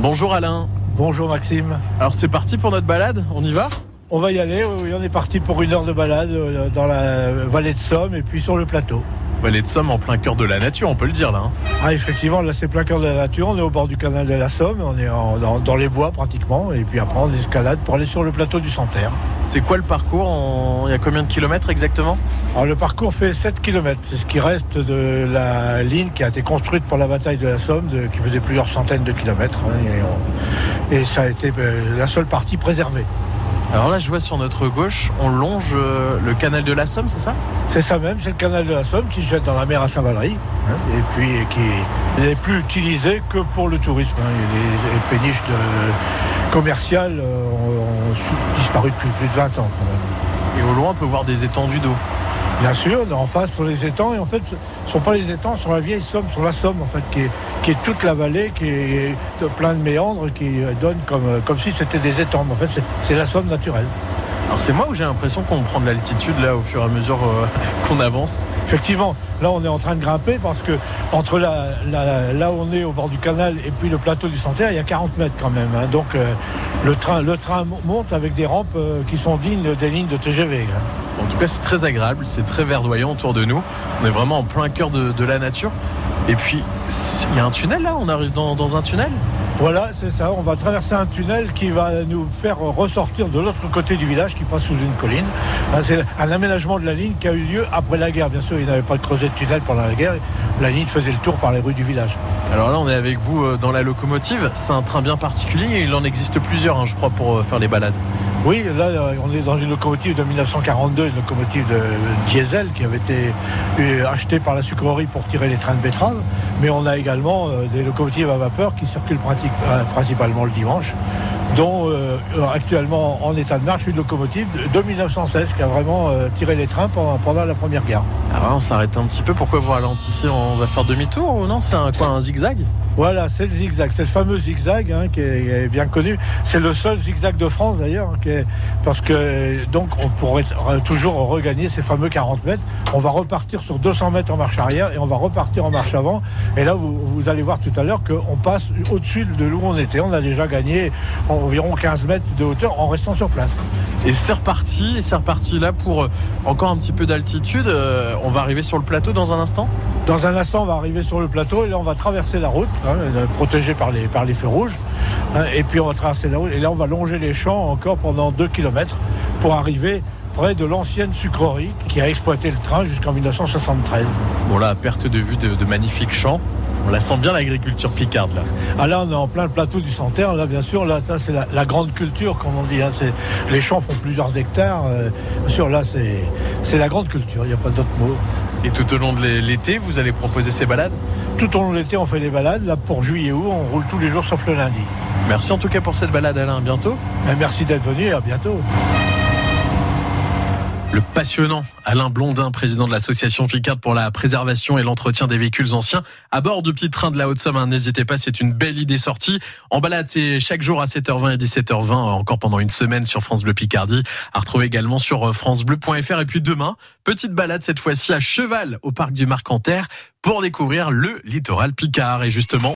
Bonjour Alain. Bonjour Maxime. Alors c'est parti pour notre balade, on y va? On va y aller, oui, on est parti pour une heure de balade euh, dans la vallée de Somme et puis sur le plateau. Vallée de Somme en plein cœur de la nature, on peut le dire là. hein. Ah effectivement, là c'est plein cœur de la nature, on est au bord du canal de la Somme, on est en- dans, dans les bois pratiquement, et puis après on escalade pour aller sur le plateau du Santerre. C'est quoi le parcours en- Il y a combien de kilomètres exactement? Alors le parcours fait 7 km, c'est ce qui reste de la ligne qui a été construite pour la bataille de la Somme, de- qui faisait plusieurs centaines de kilomètres, hein, et, on- et ça a été euh, la seule partie préservée. Alors là je vois sur notre gauche, on longe euh, le canal de la Somme, c'est ça? C'est ça même, c'est le canal de la Somme qui jette dans la mer à Saint-Valery, hein, et puis qui n'est plus utilisé que pour le tourisme. hein. Les, péniches de- commerciales euh, ont, disparu depuis plus de 20 ans. quand même. Et au loin on peut voir des étendues d'eau. Bien sûr, en face sur les étangs, et en fait ce ne sont pas les étangs, sur la vieille Somme, sur la Somme en fait, qui est, toute la vallée, qui est plein de méandres, qui euh, donne comme, euh, comme si c'était des étangs. En fait, c'est la Somme naturelle. Alors c'est moi où j'ai l'impression qu'on prend de l'altitude là au fur et à mesure euh, qu'on avance. Effectivement, là on est en train de grimper parce que entre la, la- là où on est au bord du canal et puis le plateau du Santerre, il y a 40 mètres quand même. hein. Donc euh, le train, le train monte avec des rampes euh, qui sont dignes des lignes de TGV. là. En tout cas c'est très agréable, c'est très verdoyant autour de nous. On est vraiment en plein cœur de, de la nature. Et puis il y a un tunnel là, on arrive dans, dans un tunnel? Voilà, c'est ça. On va traverser un tunnel qui va nous faire ressortir de l'autre côté du village, qui passe sous une colline. Hein, C'est un aménagement de la ligne qui a eu lieu après la guerre. Bien sûr, il n'avait pas creusé de tunnel pendant la guerre. La ligne faisait le tour par les rues du village. Alors là, on est avec vous euh, dans la locomotive. C'est un train bien particulier il en existe plusieurs, hein, je crois, pour euh, faire les balades. Oui, là, euh, on est dans une locomotive de 1942, une locomotive de diesel qui avait été euh, achetée par la sucrerie pour tirer les trains de betterave. Mais on a également euh, des locomotives à vapeur qui circulent euh, principalement le dimanche, dont euh, actuellement en état de marche une locomotive de, de 1916 qui a vraiment euh, tiré les trains pendant, pendant la Première Guerre. Alors là, on s'arrête un petit peu. Pourquoi vous ralentissez? On va faire demi-tour ou non? C'est un, quoi, un zigzag? Voilà, c'est le zigzag, c'est le fameux zigzag hein, qui, est, qui est bien connu. C'est le seul zigzag de France d'ailleurs, parce que donc on pourrait toujours regagner ces fameux 40 mètres. On va repartir sur 200 mètres en marche arrière et on va repartir en marche avant. Et là, vous, vous allez voir tout à l'heure qu'on passe au-dessus de où on était. On a déjà gagné environ 15 mètres de hauteur en restant sur place. Et c'est reparti. C'est reparti là pour euh, encore un petit peu d'altitude. Euh, on va arriver sur le plateau dans un instant. Dans un instant, on va arriver sur le plateau et là, on va traverser la route, hein, euh, protégé par les, par les feux rouges. hein, et puis, on va traverser la route et là, on va longer les champs encore pendant 2 km pour arriver près de l'ancienne sucrerie qui a exploité le train jusqu'en 1973. Bon là, perte de vue de, de magnifiques champs. On la sent bien l'agriculture picarde là. Ah là, on est en plein le plateau du Santerre. Là, bien sûr, là, ça, c'est la, la grande culture, comme on dit. hein. Les champs font plusieurs hectares. euh, bien sûr, là, c'est la grande culture. Il n'y a pas d'autre mot. Et tout au long de l'été, vous allez proposer ces balades? Tout au long de l'été, on fait des balades. Là, pour juillet-août, on roule tous les jours sauf le lundi. Merci en tout cas pour cette balade, Alain. À bientôt. Ben, merci d'être venu et à bientôt. Le passionnant Alain Blondin, président de l'association Picard pour la préservation et l'entretien des véhicules anciens, à bord du petit train de la Haute-Somme. N'hésitez pas, c'est une belle idée sortie. En balade, c'est chaque jour à 7h20 et 17h20, encore pendant une semaine sur France Bleu Picardie. À retrouver également sur euh, francebleu.fr. Et puis demain, petite balade cette fois-ci à cheval au parc du Marcanterre pour découvrir le littoral Picard. Et justement,